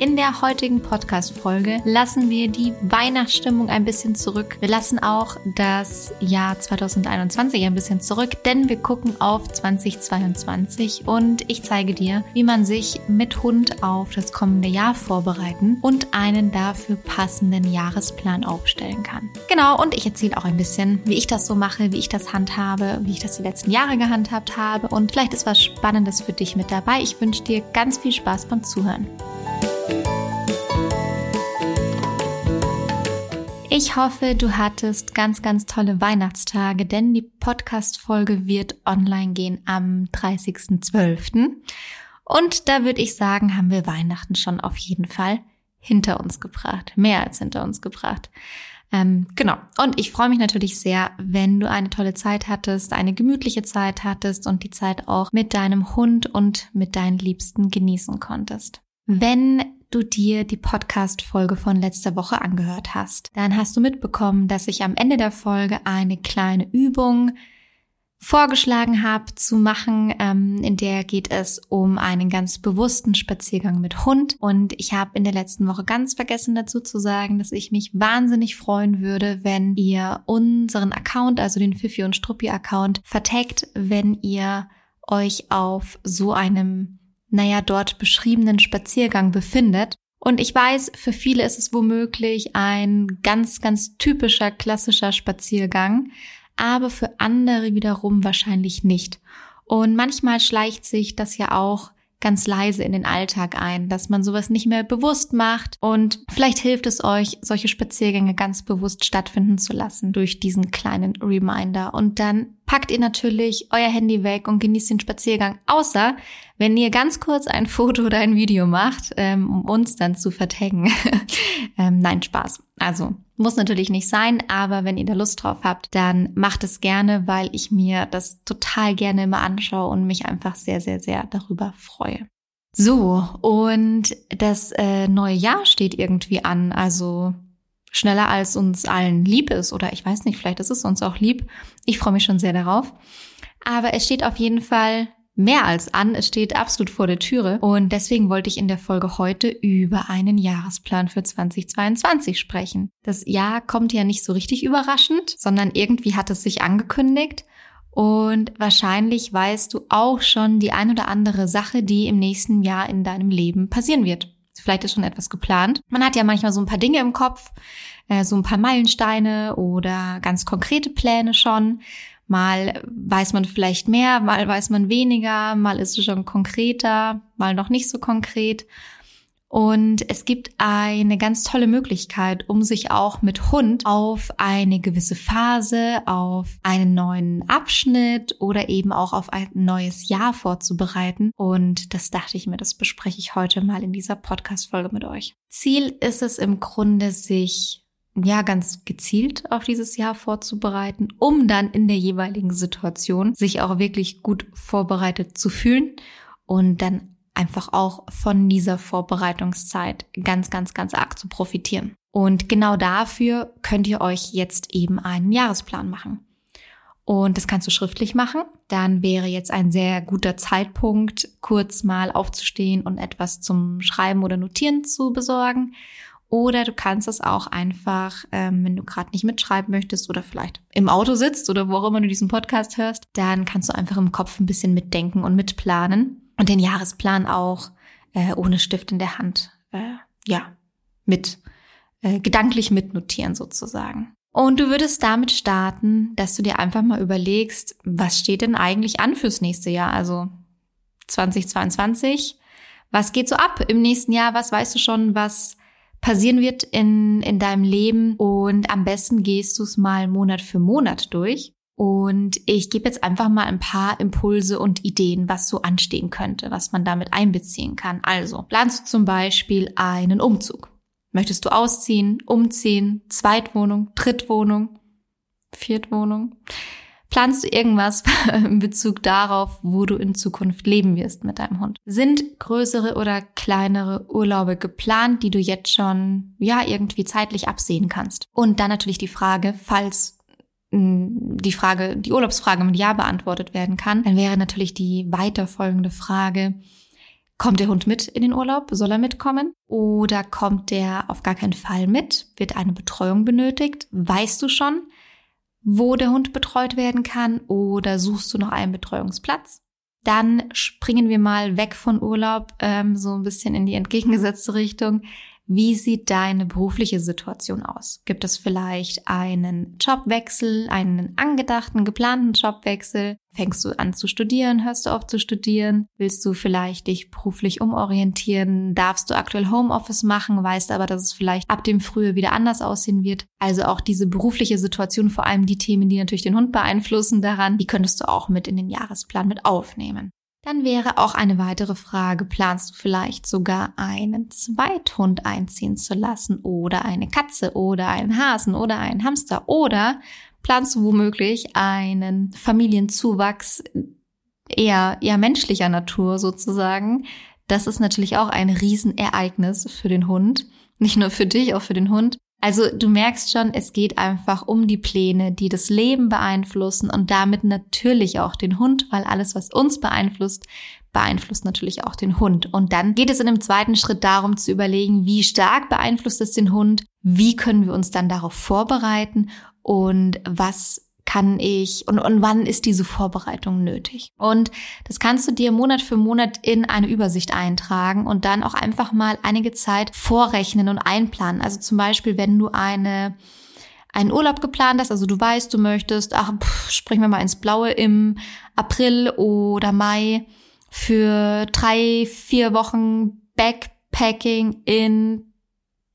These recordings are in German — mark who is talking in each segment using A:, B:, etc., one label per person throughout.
A: In der heutigen Podcast-Folge lassen wir die Weihnachtsstimmung ein bisschen zurück. Wir lassen auch das Jahr 2021 ein bisschen zurück, denn wir gucken auf 2022 und ich zeige dir, wie man sich mit Hund auf das kommende Jahr vorbereiten und einen dafür passenden Jahresplan aufstellen kann. Genau, und ich erzähle auch ein bisschen, wie ich das so mache, wie ich das handhabe, wie ich das die letzten Jahre gehandhabt habe und vielleicht ist was Spannendes für dich mit dabei. Ich wünsche dir ganz viel Spaß beim Zuhören. Ich hoffe, du hattest ganz, ganz tolle Weihnachtstage, denn die Podcast-Folge wird online gehen am 30.12. Und da würde ich sagen, haben wir Weihnachten schon auf jeden Fall hinter uns gebracht. Mehr als hinter uns gebracht. Ähm, genau. Und ich freue mich natürlich sehr, wenn du eine tolle Zeit hattest, eine gemütliche Zeit hattest und die Zeit auch mit deinem Hund und mit deinen Liebsten genießen konntest. Wenn du dir die Podcast-Folge von letzter Woche angehört hast, dann hast du mitbekommen, dass ich am Ende der Folge eine kleine Übung vorgeschlagen habe zu machen, ähm, in der geht es um einen ganz bewussten Spaziergang mit Hund. Und ich habe in der letzten Woche ganz vergessen dazu zu sagen, dass ich mich wahnsinnig freuen würde, wenn ihr unseren Account, also den Fifi und Struppi Account, vertagt, wenn ihr euch auf so einem naja, dort beschriebenen Spaziergang befindet. Und ich weiß, für viele ist es womöglich ein ganz, ganz typischer, klassischer Spaziergang, aber für andere wiederum wahrscheinlich nicht. Und manchmal schleicht sich das ja auch ganz leise in den Alltag ein, dass man sowas nicht mehr bewusst macht und vielleicht hilft es euch, solche Spaziergänge ganz bewusst stattfinden zu lassen durch diesen kleinen Reminder. Und dann packt ihr natürlich euer Handy weg und genießt den Spaziergang, außer wenn ihr ganz kurz ein Foto oder ein Video macht, ähm, um uns dann zu vertaggen. ähm, nein, Spaß. Also muss natürlich nicht sein, aber wenn ihr da Lust drauf habt, dann macht es gerne, weil ich mir das total gerne immer anschaue und mich einfach sehr, sehr, sehr darüber freue. So, und das äh, neue Jahr steht irgendwie an, also schneller als uns allen lieb ist oder ich weiß nicht, vielleicht ist es uns auch lieb. Ich freue mich schon sehr darauf. Aber es steht auf jeden Fall mehr als an. Es steht absolut vor der Türe. Und deswegen wollte ich in der Folge heute über einen Jahresplan für 2022 sprechen. Das Jahr kommt ja nicht so richtig überraschend, sondern irgendwie hat es sich angekündigt. Und wahrscheinlich weißt du auch schon die ein oder andere Sache, die im nächsten Jahr in deinem Leben passieren wird. Vielleicht ist schon etwas geplant. Man hat ja manchmal so ein paar Dinge im Kopf, äh, so ein paar Meilensteine oder ganz konkrete Pläne schon. Mal weiß man vielleicht mehr, mal weiß man weniger, mal ist es schon konkreter, mal noch nicht so konkret. Und es gibt eine ganz tolle Möglichkeit, um sich auch mit Hund auf eine gewisse Phase, auf einen neuen Abschnitt oder eben auch auf ein neues Jahr vorzubereiten. Und das dachte ich mir, das bespreche ich heute mal in dieser Podcast-Folge mit euch. Ziel ist es im Grunde, sich ja ganz gezielt auf dieses Jahr vorzubereiten, um dann in der jeweiligen Situation sich auch wirklich gut vorbereitet zu fühlen und dann einfach auch von dieser Vorbereitungszeit ganz, ganz, ganz arg zu profitieren. Und genau dafür könnt ihr euch jetzt eben einen Jahresplan machen. Und das kannst du schriftlich machen. Dann wäre jetzt ein sehr guter Zeitpunkt, kurz mal aufzustehen und etwas zum Schreiben oder Notieren zu besorgen. Oder du kannst es auch einfach, ähm, wenn du gerade nicht mitschreiben möchtest oder vielleicht im Auto sitzt oder wo auch immer du diesen Podcast hörst, dann kannst du einfach im Kopf ein bisschen mitdenken und mitplanen und den Jahresplan auch äh, ohne Stift in der Hand, äh, ja, mit äh, gedanklich mitnotieren sozusagen. Und du würdest damit starten, dass du dir einfach mal überlegst, was steht denn eigentlich an fürs nächste Jahr, also 2022. Was geht so ab im nächsten Jahr? Was weißt du schon, was passieren wird in, in deinem Leben und am besten gehst du es mal Monat für Monat durch. Und ich gebe jetzt einfach mal ein paar Impulse und Ideen, was so anstehen könnte, was man damit einbeziehen kann. Also, planst du zum Beispiel einen Umzug? Möchtest du ausziehen, umziehen, Zweitwohnung, Drittwohnung, Viertwohnung? Planst du irgendwas in Bezug darauf, wo du in Zukunft leben wirst mit deinem Hund? Sind größere oder kleinere Urlaube geplant, die du jetzt schon, ja, irgendwie zeitlich absehen kannst? Und dann natürlich die Frage, falls hm, die Frage, die Urlaubsfrage mit Ja beantwortet werden kann, dann wäre natürlich die weiterfolgende Frage, Kommt der Hund mit in den Urlaub? Soll er mitkommen? Oder kommt der auf gar keinen Fall mit? Wird eine Betreuung benötigt? Weißt du schon, wo der Hund betreut werden kann oder suchst du noch einen Betreuungsplatz? Dann springen wir mal weg von Urlaub, ähm, so ein bisschen in die entgegengesetzte Richtung. Wie sieht deine berufliche Situation aus? Gibt es vielleicht einen Jobwechsel, einen angedachten, geplanten Jobwechsel? Fängst du an zu studieren? Hörst du auf zu studieren? Willst du vielleicht dich beruflich umorientieren? Darfst du aktuell Homeoffice machen? Weißt aber, dass es vielleicht ab dem Frühjahr wieder anders aussehen wird? Also auch diese berufliche Situation, vor allem die Themen, die natürlich den Hund beeinflussen daran, die könntest du auch mit in den Jahresplan mit aufnehmen. Dann wäre auch eine weitere Frage, planst du vielleicht sogar einen Zweithund einziehen zu lassen oder eine Katze oder einen Hasen oder einen Hamster oder planst du womöglich einen Familienzuwachs eher, eher menschlicher Natur sozusagen. Das ist natürlich auch ein Riesenereignis für den Hund. Nicht nur für dich, auch für den Hund. Also du merkst schon, es geht einfach um die Pläne, die das Leben beeinflussen und damit natürlich auch den Hund, weil alles, was uns beeinflusst, beeinflusst natürlich auch den Hund. Und dann geht es in dem zweiten Schritt darum zu überlegen, wie stark beeinflusst es den Hund, wie können wir uns dann darauf vorbereiten und was kann ich und, und wann ist diese Vorbereitung nötig? Und das kannst du dir Monat für Monat in eine Übersicht eintragen und dann auch einfach mal einige Zeit vorrechnen und einplanen. Also zum Beispiel, wenn du eine einen Urlaub geplant hast, also du weißt, du möchtest, ach, pff, springen wir mal ins Blaue im April oder Mai für drei, vier Wochen Backpacking in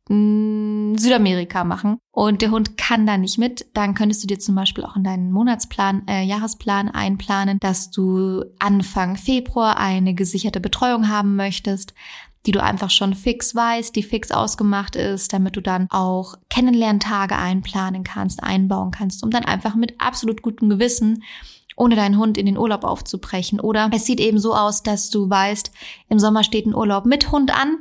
A: Südamerika machen. Und der Hund kann da nicht mit, dann könntest du dir zum Beispiel auch in deinen Monatsplan, äh, Jahresplan einplanen, dass du Anfang Februar eine gesicherte Betreuung haben möchtest, die du einfach schon fix weißt, die fix ausgemacht ist, damit du dann auch Kennenlerntage einplanen kannst, einbauen kannst, um dann einfach mit absolut gutem Gewissen ohne deinen Hund in den Urlaub aufzubrechen. Oder es sieht eben so aus, dass du weißt, im Sommer steht ein Urlaub mit Hund an.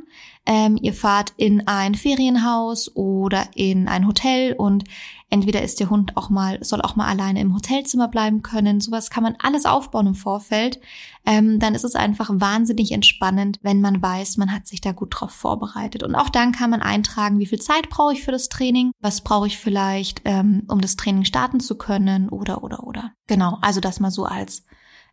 A: Ähm, ihr fahrt in ein Ferienhaus oder in ein Hotel und entweder ist der Hund auch mal, soll auch mal alleine im Hotelzimmer bleiben können. Sowas kann man alles aufbauen im Vorfeld. Ähm, dann ist es einfach wahnsinnig entspannend, wenn man weiß, man hat sich da gut drauf vorbereitet. Und auch dann kann man eintragen, wie viel Zeit brauche ich für das Training, was brauche ich vielleicht, ähm, um das Training starten zu können oder oder oder. Genau, also das mal so als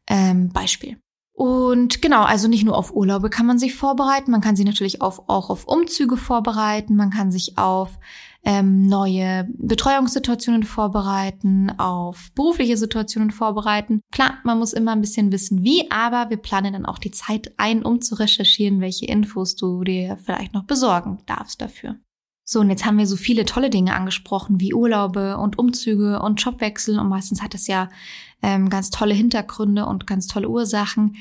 A: ähm, Beispiel. Und genau, also nicht nur auf Urlaube kann man sich vorbereiten, man kann sich natürlich auf, auch auf Umzüge vorbereiten, man kann sich auf ähm, neue Betreuungssituationen vorbereiten, auf berufliche Situationen vorbereiten. Klar, man muss immer ein bisschen wissen, wie, aber wir planen dann auch die Zeit ein, um zu recherchieren, welche Infos du dir vielleicht noch besorgen darfst dafür. So, und jetzt haben wir so viele tolle Dinge angesprochen, wie Urlaube und Umzüge und Jobwechsel. Und meistens hat es ja ähm, ganz tolle Hintergründe und ganz tolle Ursachen.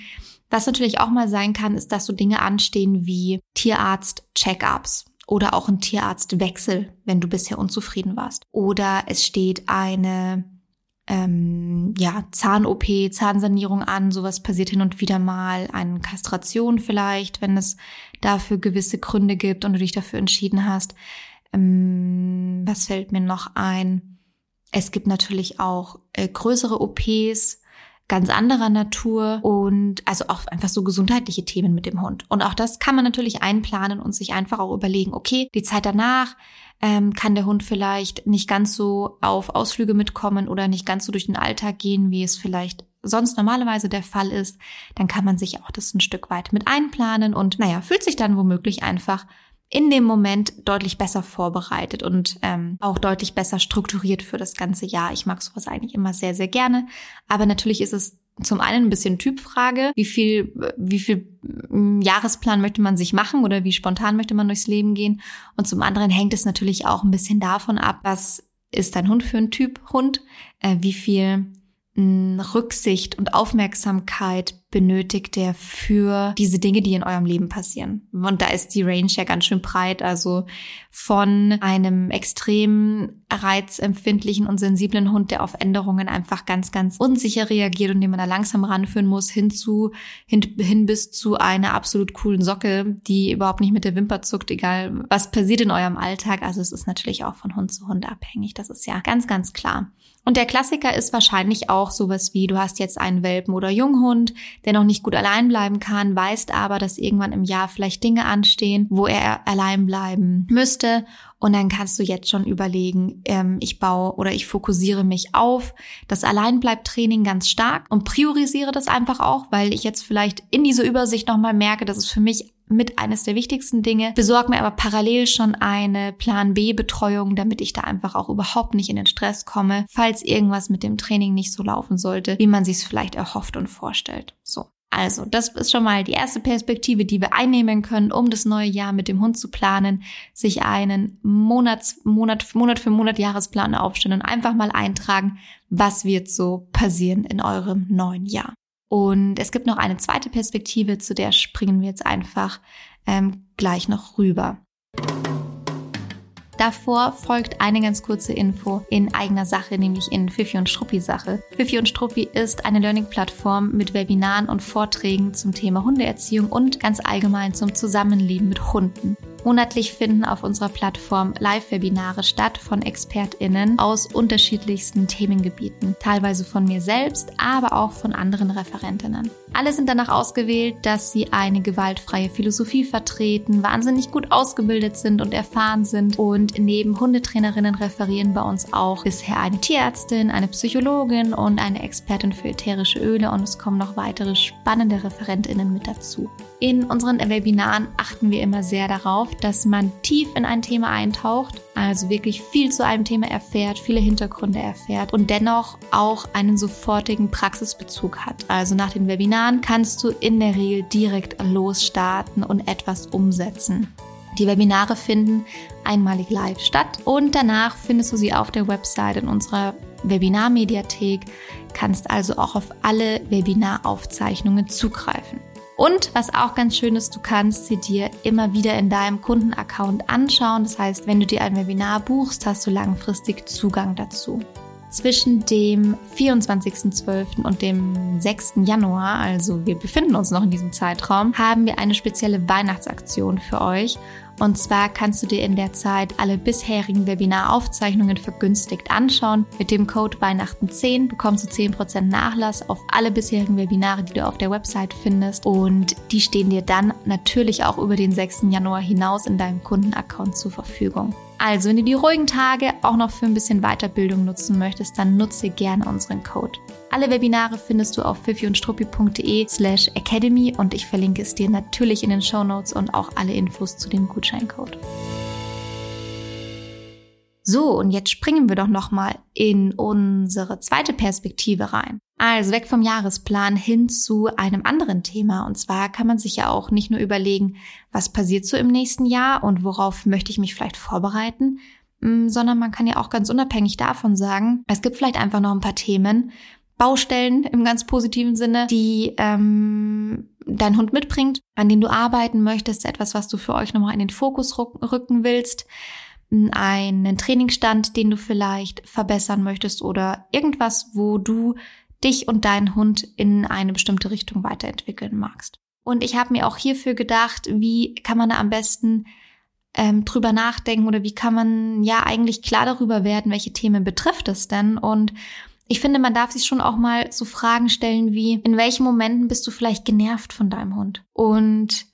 A: Was natürlich auch mal sein kann, ist, dass so Dinge anstehen wie Tierarzt-Check-ups oder auch ein Tierarztwechsel, wenn du bisher unzufrieden warst. Oder es steht eine ähm, ja, Zahn-OP, Zahnsanierung an, sowas passiert hin und wieder mal, eine Kastration vielleicht, wenn es dafür gewisse Gründe gibt und du dich dafür entschieden hast. Ähm, was fällt mir noch ein? Es gibt natürlich auch äh, größere OPs, ganz anderer Natur und also auch einfach so gesundheitliche Themen mit dem Hund. Und auch das kann man natürlich einplanen und sich einfach auch überlegen, okay, die Zeit danach ähm, kann der Hund vielleicht nicht ganz so auf Ausflüge mitkommen oder nicht ganz so durch den Alltag gehen, wie es vielleicht sonst normalerweise der Fall ist, dann kann man sich auch das ein Stück weit mit einplanen und naja, fühlt sich dann womöglich einfach in dem Moment deutlich besser vorbereitet und ähm, auch deutlich besser strukturiert für das ganze Jahr. Ich mag sowas eigentlich immer sehr, sehr gerne. Aber natürlich ist es zum einen ein bisschen Typfrage, wie viel, wie viel mm, Jahresplan möchte man sich machen oder wie spontan möchte man durchs Leben gehen. Und zum anderen hängt es natürlich auch ein bisschen davon ab, was ist dein Hund für ein Typ Hund, äh, wie viel Rücksicht und Aufmerksamkeit benötigt er für diese Dinge, die in eurem Leben passieren. Und da ist die Range ja ganz schön breit. Also von einem extrem reizempfindlichen und sensiblen Hund, der auf Änderungen einfach ganz, ganz unsicher reagiert und den man da langsam ranführen muss, hin zu, hin, hin bis zu einer absolut coolen Socke, die überhaupt nicht mit der Wimper zuckt, egal was passiert in eurem Alltag. Also es ist natürlich auch von Hund zu Hund abhängig. Das ist ja ganz, ganz klar. Und der Klassiker ist wahrscheinlich auch sowas wie, du hast jetzt einen Welpen oder Junghund, der noch nicht gut allein bleiben kann, weißt aber, dass irgendwann im Jahr vielleicht Dinge anstehen, wo er allein bleiben müsste. Und dann kannst du jetzt schon überlegen, ähm, ich baue oder ich fokussiere mich auf das Alleinbleibtraining ganz stark und priorisiere das einfach auch, weil ich jetzt vielleicht in dieser Übersicht nochmal merke, dass es für mich mit eines der wichtigsten Dinge. Besorg mir aber parallel schon eine Plan B Betreuung, damit ich da einfach auch überhaupt nicht in den Stress komme, falls irgendwas mit dem Training nicht so laufen sollte, wie man sich es vielleicht erhofft und vorstellt. So. Also, das ist schon mal die erste Perspektive, die wir einnehmen können, um das neue Jahr mit dem Hund zu planen, sich einen Monats, Monat, Monat für Monat Jahresplan aufstellen und einfach mal eintragen, was wird so passieren in eurem neuen Jahr. Und es gibt noch eine zweite Perspektive, zu der springen wir jetzt einfach ähm, gleich noch rüber. Davor folgt eine ganz kurze Info in eigener Sache, nämlich in Fifi und Struppi Sache. Fifi und Struppi ist eine Learning-Plattform mit Webinaren und Vorträgen zum Thema Hundeerziehung und ganz allgemein zum Zusammenleben mit Hunden. Monatlich finden auf unserer Plattform Live-Webinare statt von ExpertInnen aus unterschiedlichsten Themengebieten, teilweise von mir selbst, aber auch von anderen Referentinnen. Alle sind danach ausgewählt, dass sie eine gewaltfreie Philosophie vertreten, wahnsinnig gut ausgebildet sind und erfahren sind und neben Hundetrainerinnen referieren bei uns auch bisher eine Tierärztin, eine Psychologin und eine Expertin für ätherische Öle und es kommen noch weitere spannende Referentinnen mit dazu. In unseren Webinaren achten wir immer sehr darauf, dass man tief in ein Thema eintaucht, also wirklich viel zu einem Thema erfährt, viele Hintergründe erfährt und dennoch auch einen sofortigen Praxisbezug hat. Also nach den Webinaren kannst du in der Regel direkt losstarten und etwas umsetzen. Die Webinare finden einmalig live statt und danach findest du sie auf der Website in unserer Webinarmediathek, kannst also auch auf alle Webinaraufzeichnungen zugreifen. Und was auch ganz schön ist, du kannst sie dir immer wieder in deinem Kundenaccount anschauen. Das heißt, wenn du dir ein Webinar buchst, hast du langfristig Zugang dazu. Zwischen dem 24.12. und dem 6. Januar, also wir befinden uns noch in diesem Zeitraum, haben wir eine spezielle Weihnachtsaktion für euch. Und zwar kannst du dir in der Zeit alle bisherigen Webinaraufzeichnungen vergünstigt anschauen. Mit dem Code Weihnachten10 bekommst du 10% Nachlass auf alle bisherigen Webinare, die du auf der Website findest. Und die stehen dir dann natürlich auch über den 6. Januar hinaus in deinem Kundenaccount zur Verfügung. Also, wenn du die ruhigen Tage auch noch für ein bisschen Weiterbildung nutzen möchtest, dann nutze gerne unseren Code. Alle Webinare findest du auf fifiundstruppi.de slash academy und ich verlinke es dir natürlich in den Show Notes und auch alle Infos zu dem Gutscheincode. So, und jetzt springen wir doch nochmal in unsere zweite Perspektive rein. Also weg vom Jahresplan hin zu einem anderen Thema. Und zwar kann man sich ja auch nicht nur überlegen, was passiert so im nächsten Jahr und worauf möchte ich mich vielleicht vorbereiten, mm, sondern man kann ja auch ganz unabhängig davon sagen, es gibt vielleicht einfach noch ein paar Themen, Baustellen im ganz positiven Sinne, die ähm, dein Hund mitbringt, an denen du arbeiten möchtest, etwas, was du für euch nochmal in den Fokus rücken willst, einen Trainingsstand, den du vielleicht verbessern möchtest oder irgendwas, wo du dich und deinen Hund in eine bestimmte Richtung weiterentwickeln magst. Und ich habe mir auch hierfür gedacht, wie kann man da am besten ähm, drüber nachdenken oder wie kann man ja eigentlich klar darüber werden, welche Themen betrifft es denn und ich finde, man darf sich schon auch mal so Fragen stellen wie, in welchen Momenten bist du vielleicht genervt von deinem Hund? Und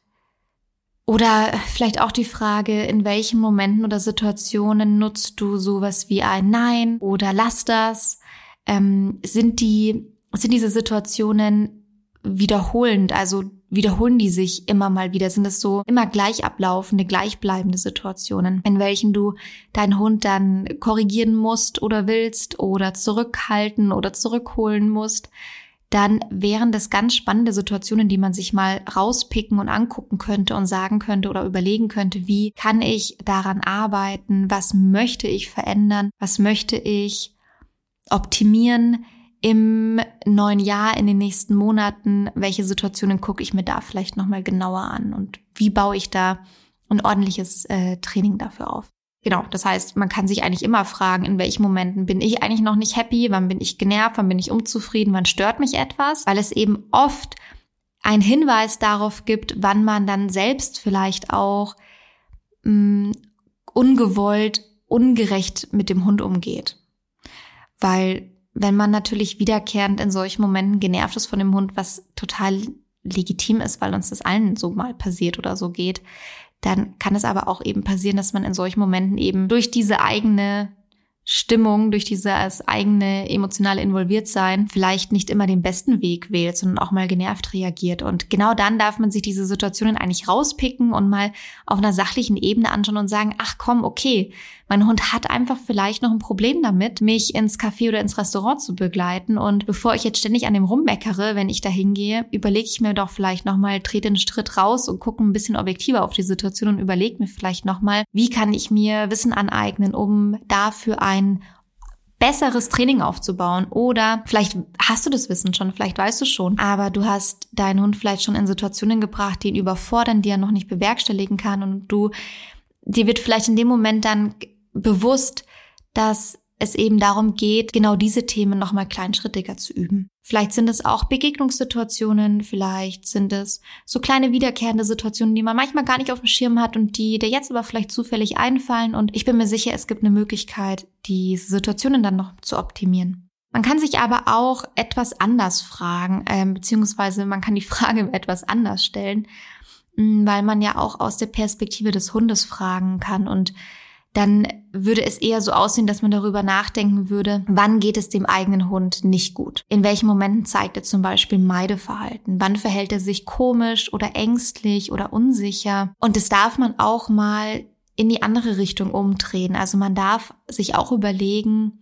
A: oder vielleicht auch die Frage, in welchen Momenten oder Situationen nutzt du sowas wie ein Nein oder lass das? Ähm, sind die, sind diese Situationen wiederholend? Also wiederholen die sich immer mal wieder? Sind es so immer gleich ablaufende, gleichbleibende Situationen, in welchen du deinen Hund dann korrigieren musst oder willst oder zurückhalten oder zurückholen musst? Dann wären das ganz spannende Situationen, die man sich mal rauspicken und angucken könnte und sagen könnte oder überlegen könnte, wie kann ich daran arbeiten? Was möchte ich verändern? Was möchte ich optimieren? im neuen Jahr, in den nächsten Monaten, welche Situationen gucke ich mir da vielleicht nochmal genauer an und wie baue ich da ein ordentliches äh, Training dafür auf. Genau, das heißt, man kann sich eigentlich immer fragen, in welchen Momenten bin ich eigentlich noch nicht happy, wann bin ich genervt, wann bin ich unzufrieden, wann stört mich etwas, weil es eben oft ein Hinweis darauf gibt, wann man dann selbst vielleicht auch mh, mm, ungewollt, ungerecht mit dem Hund umgeht. Weil wenn man natürlich wiederkehrend in solchen Momenten genervt ist von dem Hund, was total legitim ist, weil uns das allen so mal passiert oder so geht, dann kann es aber auch eben passieren, dass man in solchen Momenten eben durch diese eigene Stimmung, durch dieses eigene emotionale Involviertsein vielleicht nicht immer den besten Weg wählt, sondern auch mal genervt reagiert. Und genau dann darf man sich diese Situationen eigentlich rauspicken und mal auf einer sachlichen Ebene anschauen und sagen, ach komm, okay, mein Hund hat einfach vielleicht noch ein Problem damit, mich ins Café oder ins Restaurant zu begleiten. Und bevor ich jetzt ständig an dem rummeckere, wenn ich da hingehe, überlege ich mir doch vielleicht nochmal, trete einen Schritt raus und gucke ein bisschen objektiver auf die Situation und überlege mir vielleicht nochmal, wie kann ich mir Wissen aneignen, um dafür ein besseres Training aufzubauen. Oder vielleicht hast du das Wissen schon, vielleicht weißt du schon, aber du hast deinen Hund vielleicht schon in Situationen gebracht, die ihn überfordern, die er noch nicht bewerkstelligen kann und du, dir wird vielleicht in dem Moment dann bewusst, dass es eben darum geht, genau diese Themen nochmal kleinschrittiger zu üben. Vielleicht sind es auch Begegnungssituationen, vielleicht sind es so kleine wiederkehrende Situationen, die man manchmal gar nicht auf dem Schirm hat und die dir jetzt aber vielleicht zufällig einfallen. Und ich bin mir sicher, es gibt eine Möglichkeit, die Situationen dann noch zu optimieren. Man kann sich aber auch etwas anders fragen, äh, beziehungsweise man kann die Frage etwas anders stellen, weil man ja auch aus der Perspektive des Hundes fragen kann und dann würde es eher so aussehen, dass man darüber nachdenken würde, wann geht es dem eigenen Hund nicht gut? In welchen Momenten zeigt er zum Beispiel Meideverhalten? Wann verhält er sich komisch oder ängstlich oder unsicher? Und das darf man auch mal in die andere Richtung umdrehen. Also man darf sich auch überlegen,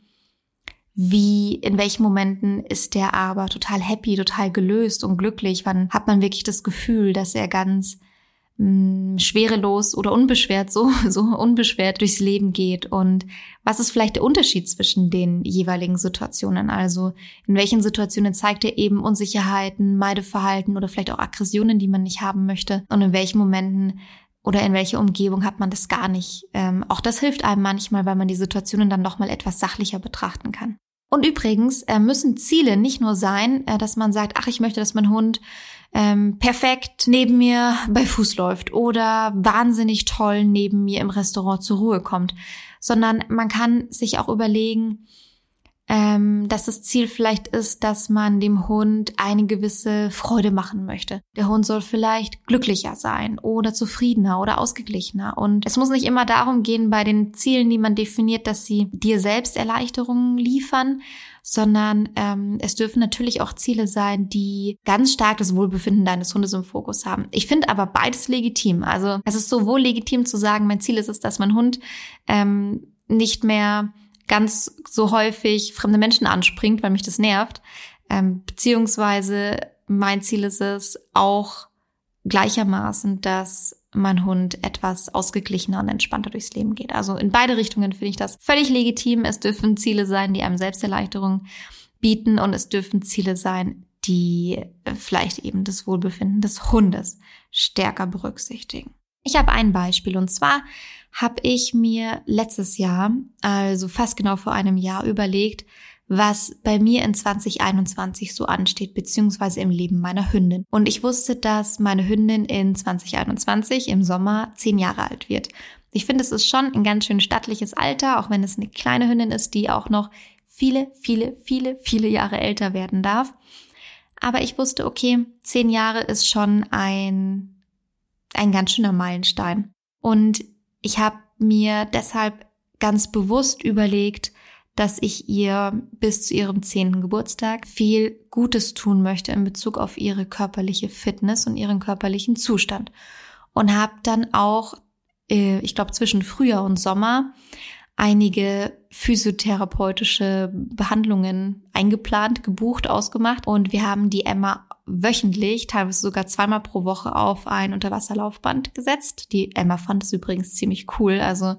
A: wie, in welchen Momenten ist der aber total happy, total gelöst und glücklich? Wann hat man wirklich das Gefühl, dass er ganz mh, schwerelos oder unbeschwert, so, so unbeschwert durchs Leben geht und was ist vielleicht der Unterschied zwischen den jeweiligen Situationen? Also in welchen Situationen zeigt er eben Unsicherheiten, Meideverhalten oder vielleicht auch Aggressionen, die man nicht haben möchte und in welchen Momenten oder in welcher Umgebung hat man das gar nicht. Ähm, auch das hilft einem manchmal, weil man die Situationen dann nochmal etwas sachlicher betrachten kann. Und übrigens äh, müssen Ziele nicht nur sein, äh, dass man sagt, ach, ich möchte, dass mein Hund ähm, perfekt neben mir bei Fuß läuft oder wahnsinnig toll neben mir im Restaurant zur Ruhe kommt, sondern man kann sich auch überlegen, ähm, dass das Ziel vielleicht ist, dass man dem Hund eine gewisse Freude machen möchte. Der Hund soll vielleicht glücklicher sein oder zufriedener oder ausgeglichener. Und es muss nicht immer darum gehen, bei den Zielen, die man definiert, dass sie dir selbst Erleichterungen liefern, sondern ähm, es dürfen natürlich auch Ziele sein, die ganz stark das Wohlbefinden deines Hundes im Fokus haben. Ich finde aber beides legitim. Also es ist sowohl legitim zu sagen, mein Ziel ist es, dass mein Hund ähm, nicht mehr ganz so häufig fremde Menschen anspringt, weil mich das nervt. Ähm, beziehungsweise mein Ziel ist es auch gleichermaßen, dass mein Hund etwas ausgeglichener und entspannter durchs Leben geht. Also in beide Richtungen finde ich das völlig legitim. Es dürfen Ziele sein, die einem Selbsterleichterung bieten und es dürfen Ziele sein, die vielleicht eben das Wohlbefinden des Hundes stärker berücksichtigen. Ich habe ein Beispiel und zwar habe ich mir letztes Jahr, also fast genau vor einem Jahr, überlegt, was bei mir in 2021 so ansteht, beziehungsweise im Leben meiner Hündin. Und ich wusste, dass meine Hündin in 2021 im Sommer zehn Jahre alt wird. Ich finde, es ist schon ein ganz schön stattliches Alter, auch wenn es eine kleine Hündin ist, die auch noch viele, viele, viele, viele Jahre älter werden darf. Aber ich wusste, okay, zehn Jahre ist schon ein, ein ganz schöner Meilenstein. Und ich habe mir deshalb ganz bewusst überlegt, dass ich ihr bis zu ihrem zehnten Geburtstag viel Gutes tun möchte in Bezug auf ihre körperliche Fitness und ihren körperlichen Zustand. Und habe dann auch, äh, ich glaube, zwischen Frühjahr und Sommer einige physiotherapeutische Behandlungen eingeplant, gebucht, ausgemacht. Und wir haben die Emma wöchentlich, teilweise sogar zweimal pro Woche auf ein Unterwasserlaufband gesetzt. Die Emma fand es übrigens ziemlich cool. Also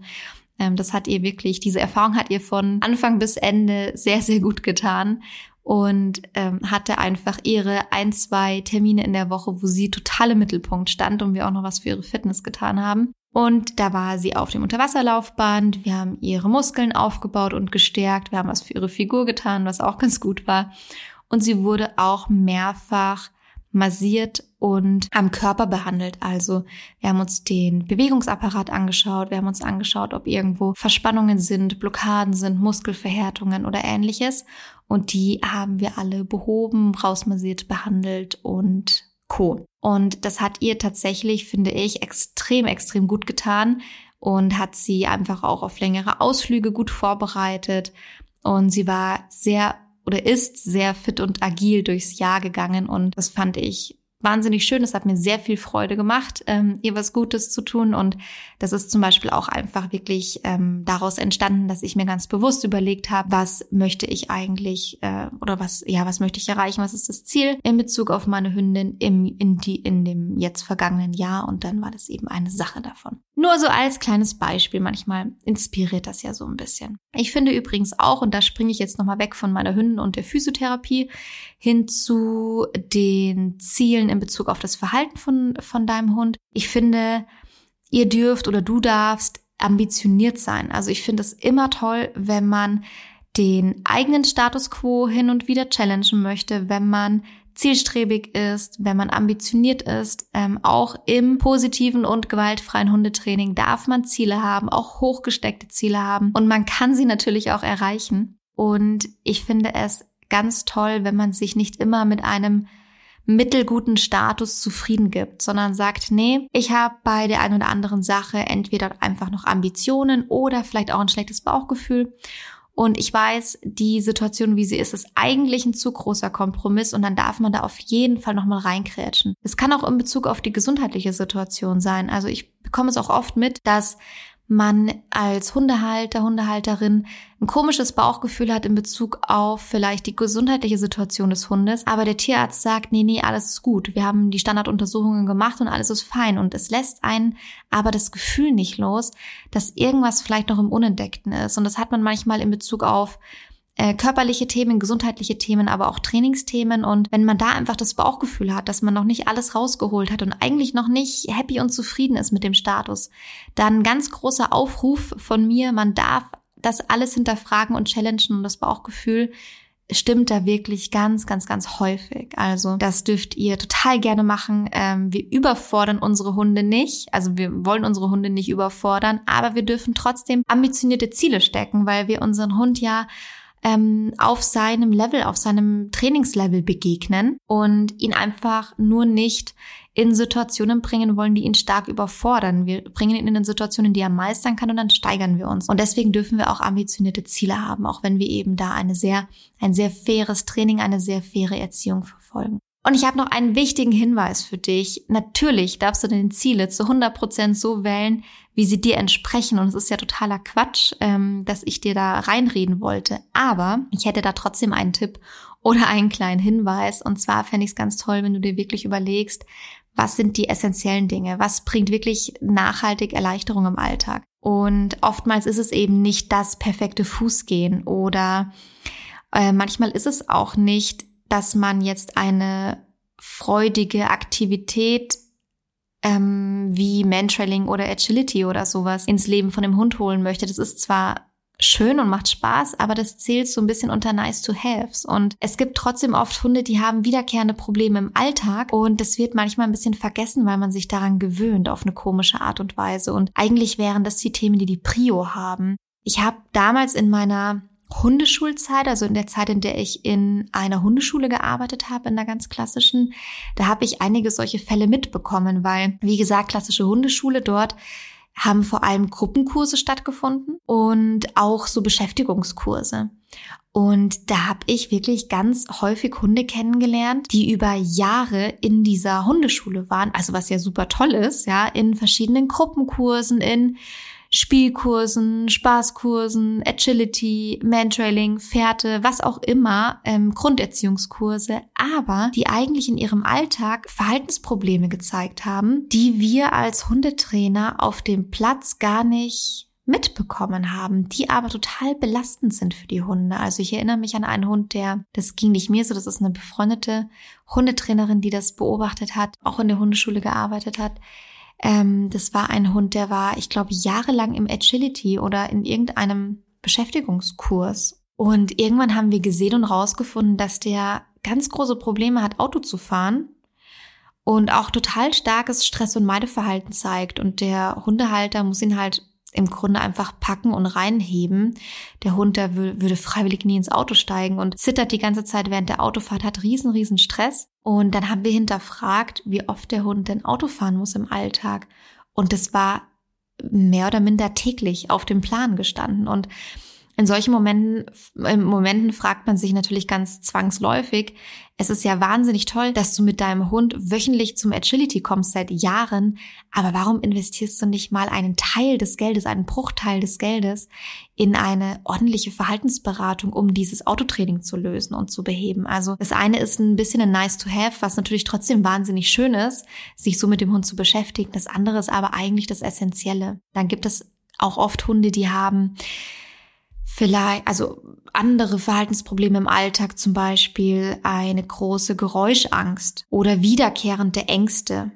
A: das hat ihr wirklich, diese Erfahrung hat ihr von Anfang bis Ende sehr, sehr gut getan. und ähm, hatte einfach ihre ein, zwei Termine in der Woche, wo sie total im Mittelpunkt stand und wir auch noch was für ihre Fitness getan haben. Und da war sie auf dem Unterwasserlaufband. Wir haben ihre Muskeln aufgebaut und gestärkt. Wir haben was für ihre Figur getan, was auch ganz gut war. Und sie wurde auch mehrfach massiert und am Körper behandelt. Also wir haben uns den Bewegungsapparat angeschaut, wir haben uns angeschaut, ob irgendwo Verspannungen sind, Blockaden sind, Muskelverhärtungen oder ähnliches. Und die haben wir alle behoben, rausmassiert, behandelt und Co. Und das hat ihr tatsächlich, finde ich, extrem, extrem gut getan und hat sie einfach auch auf längere Ausflüge gut vorbereitet. Und sie war sehr oder ist sehr fit und agil durchs Jahr gegangen und das fand ich wahnsinnig schön. Es hat mir sehr viel Freude gemacht, ähm, ihr was Gutes zu tun. Und das ist zum Beispiel auch einfach wirklich ähm, daraus entstanden, dass ich mir ganz bewusst überlegt habe, was möchte ich eigentlich äh, oder was, ja, was möchte ich erreichen, was ist das Ziel in Bezug auf meine Hündin im, in, die, in dem jetzt vergangenen Jahr. Und dann war das eben eine Sache davon. Nur so als kleines Beispiel. Manchmal inspiriert das ja so ein bisschen. Ich finde übrigens auch, und da springe ich jetzt nochmal weg von meiner Hündin und der Physiotherapie hin zu den Zielen in Bezug auf das Verhalten von, von deinem Hund. Ich finde, ihr dürft oder du darfst ambitioniert sein. Also ich finde es immer toll, wenn man den eigenen Status quo hin und wieder challengen möchte, wenn man zielstrebig ist, wenn man ambitioniert ist. Ähm, auch im positiven und gewaltfreien Hundetraining darf man Ziele haben, auch hochgesteckte Ziele haben. Und man kann sie natürlich auch erreichen. Und ich finde es ganz toll, wenn man sich nicht immer mit einem mittelguten Status zufrieden gibt, sondern sagt, nee, ich habe bei der einen oder anderen Sache entweder einfach noch Ambitionen oder vielleicht auch ein schlechtes Bauchgefühl und ich weiß, die Situation, wie sie ist, ist eigentlich ein zu großer Kompromiss und dann darf man da auf jeden Fall nochmal reinkrätschen. Es kann auch in Bezug auf die gesundheitliche Situation sein. Also ich bekomme es auch oft mit, dass man als Hundehalter, Hundehalterin ein komisches Bauchgefühl hat in Bezug auf vielleicht die gesundheitliche Situation des Hundes, aber der Tierarzt sagt, nee, nee, alles ist gut. Wir haben die Standarduntersuchungen gemacht und alles ist fein. Und es lässt einen aber das Gefühl nicht los, dass irgendwas vielleicht noch im Unentdeckten ist. Und das hat man manchmal in Bezug auf äh, körperliche Themen, gesundheitliche Themen, aber auch Trainingsthemen. Und wenn man da einfach das Bauchgefühl hat, dass man noch nicht alles rausgeholt hat und eigentlich noch nicht happy und zufrieden ist mit dem Status, dann ganz großer Aufruf von mir, man darf das alles hinterfragen und challengen und das Bauchgefühl stimmt da wirklich ganz, ganz, ganz häufig. Also das dürft ihr total gerne machen. Ähm, wir überfordern unsere Hunde nicht. Also wir wollen unsere Hunde nicht überfordern, aber wir dürfen trotzdem ambitionierte Ziele stecken, weil wir unseren Hund ja ähm, auf seinem Level, auf seinem Trainingslevel begegnen und ihn einfach nur nicht in Situationen bringen wollen, die ihn stark überfordern. Wir bringen ihn in Situationen, die er meistern kann und dann steigern wir uns. Und deswegen dürfen wir auch ambitionierte Ziele haben, auch wenn wir eben da eine sehr, ein sehr faires Training, eine sehr faire Erziehung verfolgen. Und ich habe noch einen wichtigen Hinweis für dich. Natürlich darfst du deine Ziele zu 100 Prozent so wählen, wie sie dir entsprechen. Und es ist ja totaler Quatsch, ähm, dass ich dir da reinreden wollte. Aber ich hätte da trotzdem einen Tipp oder einen kleinen Hinweis. Und zwar fände ich es ganz toll, wenn du dir wirklich überlegst, was sind die essentiellen Dinge? Was bringt wirklich nachhaltig Erleichterung im Alltag? Und oftmals ist es eben nicht das perfekte Fußgehen oder äh, manchmal ist es auch nicht dass man jetzt eine freudige Aktivität ähm, wie Mantrailing oder Agility oder sowas ins Leben von dem Hund holen möchte. Das ist zwar schön und macht Spaß, aber das zählt so ein bisschen unter nice to haves. Und es gibt trotzdem oft Hunde, die haben wiederkehrende Probleme im Alltag und das wird manchmal ein bisschen vergessen, weil man sich daran gewöhnt auf eine komische Art und Weise. Und eigentlich wären das die Themen, die die Prio haben. Ich habe damals in meiner Hundeschulzeit, also in der Zeit, in der ich in einer Hundeschule gearbeitet habe, in der ganz klassischen, da habe ich einige solche Fälle mitbekommen, weil, wie gesagt, klassische Hundeschule dort haben vor allem Gruppenkurse stattgefunden und auch so Beschäftigungskurse. Und da habe ich wirklich ganz häufig Hunde kennengelernt, die über Jahre in dieser Hundeschule waren, also was ja super toll ist, ja, in verschiedenen Gruppenkursen, in Spielkursen, Spaßkursen, Agility, Mantrailing, Fährte, was auch immer, ähm, Grunderziehungskurse, aber die eigentlich in ihrem Alltag Verhaltensprobleme gezeigt haben, die wir als Hundetrainer auf dem Platz gar nicht mitbekommen haben, die aber total belastend sind für die Hunde. Also ich erinnere mich an einen Hund, der, das ging nicht mir so, das ist eine befreundete Hundetrainerin, die das beobachtet hat, auch in der Hundeschule gearbeitet hat. Ähm, das war ein Hund, der war, ich glaube, jahrelang im Agility oder in irgendeinem Beschäftigungskurs. Und irgendwann haben wir gesehen und rausgefunden, dass der ganz große Probleme hat, Auto zu fahren und auch total starkes Stress- und Meideverhalten zeigt. Und der Hundehalter muss ihn halt im Grunde einfach packen und reinheben. Der Hund, der würde freiwillig nie ins Auto steigen und zittert die ganze Zeit während der Autofahrt, hat riesen, riesen Stress. Und dann haben wir hinterfragt, wie oft der Hund denn Auto fahren muss im Alltag. Und das war mehr oder minder täglich auf dem Plan gestanden. Und in solchen Momenten, in Momenten fragt man sich natürlich ganz zwangsläufig, es ist ja wahnsinnig toll, dass du mit deinem Hund wöchentlich zum Agility kommst seit Jahren, aber warum investierst du nicht mal einen Teil des Geldes, einen Bruchteil des Geldes in eine ordentliche Verhaltensberatung, um dieses Autotraining zu lösen und zu beheben? Also das eine ist ein bisschen ein nice to have, was natürlich trotzdem wahnsinnig schön ist, sich so mit dem Hund zu beschäftigen. Das andere ist aber eigentlich das Essentielle. Dann gibt es auch oft Hunde, die haben vielleicht, also andere Verhaltensprobleme im Alltag, zum Beispiel eine große Geräuschangst oder wiederkehrende Ängste.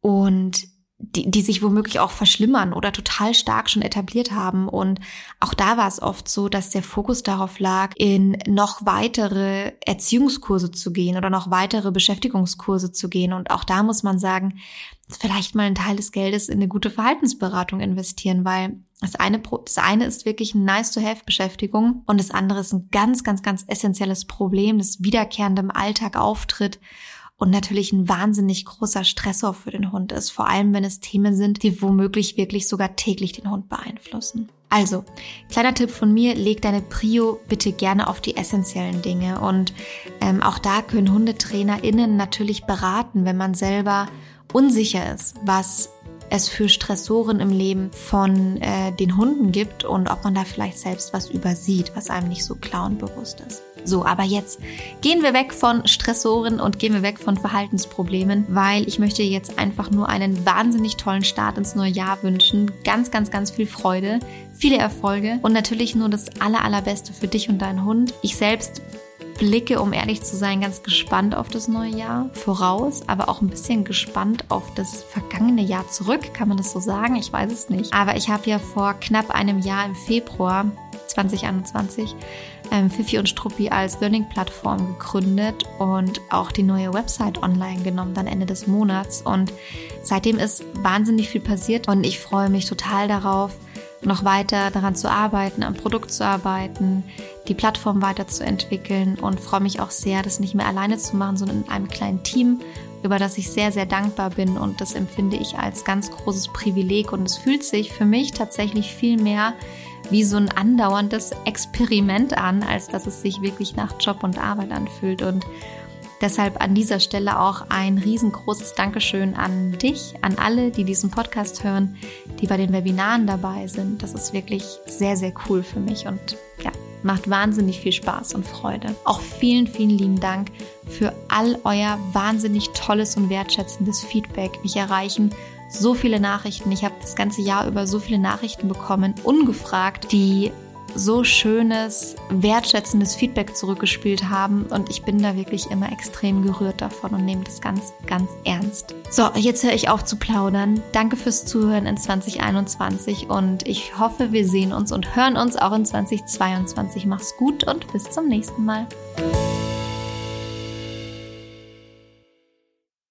A: Und die, die sich womöglich auch verschlimmern oder total stark schon etabliert haben. Und auch da war es oft so, dass der Fokus darauf lag, in noch weitere Erziehungskurse zu gehen oder noch weitere Beschäftigungskurse zu gehen. Und auch da muss man sagen, vielleicht mal einen Teil des Geldes in eine gute Verhaltensberatung investieren, weil das eine, das eine ist wirklich eine Nice-to-have-Beschäftigung und das andere ist ein ganz, ganz, ganz essentielles Problem, das wiederkehrend im Alltag auftritt und natürlich ein wahnsinnig großer Stressor für den Hund ist, vor allem wenn es Themen sind, die womöglich wirklich sogar täglich den Hund beeinflussen. Also, kleiner Tipp von mir, leg deine Prio bitte gerne auf die essentiellen Dinge. Und ähm, auch da können HundetrainerInnen natürlich beraten, wenn man selber unsicher ist, was es für Stressoren im Leben von äh, den Hunden gibt und ob man da vielleicht selbst was übersieht, was einem nicht so klar und bewusst ist. So, aber jetzt gehen wir weg von Stressoren und gehen wir weg von Verhaltensproblemen, weil ich möchte jetzt einfach nur einen wahnsinnig tollen Start ins neue Jahr wünschen. Ganz, ganz, ganz viel Freude, viele Erfolge und natürlich nur das aller, allerbeste für dich und deinen Hund. Ich selbst blicke, um ehrlich zu sein, ganz gespannt auf das neue Jahr voraus, aber auch ein bisschen gespannt auf das vergangene Jahr zurück. Kann man das so sagen? Ich weiß es nicht. Aber ich habe ja vor knapp einem Jahr im Februar 2021 ähm, Fifi und Struppi als Learning-Plattform gegründet und auch die neue Website online genommen, dann Ende des Monats. Und seitdem ist wahnsinnig viel passiert und ich freue mich total darauf, noch weiter daran zu arbeiten, am Produkt zu arbeiten, die Plattform weiterzuentwickeln und freue mich auch sehr, das nicht mehr alleine zu machen, sondern in einem kleinen Team, über das ich sehr, sehr dankbar bin und das empfinde ich als ganz großes Privileg und es fühlt sich für mich tatsächlich viel mehr wie so ein andauerndes Experiment an, als dass es sich wirklich nach Job und Arbeit anfühlt und Deshalb an dieser Stelle auch ein riesengroßes Dankeschön an dich, an alle, die diesen Podcast hören, die bei den Webinaren dabei sind. Das ist wirklich sehr, sehr cool für mich und ja, macht wahnsinnig viel Spaß und Freude. Auch vielen, vielen lieben Dank für all euer wahnsinnig tolles und wertschätzendes Feedback. Mich erreichen so viele Nachrichten. Ich habe das ganze Jahr über so viele Nachrichten bekommen, ungefragt, die so schönes, wertschätzendes Feedback zurückgespielt haben und ich bin da wirklich immer extrem gerührt davon und nehme das ganz, ganz ernst. So, jetzt höre ich auf zu plaudern. Danke fürs Zuhören in 2021 und ich hoffe, wir sehen uns und hören uns auch in 2022. Mach's gut und bis zum nächsten Mal.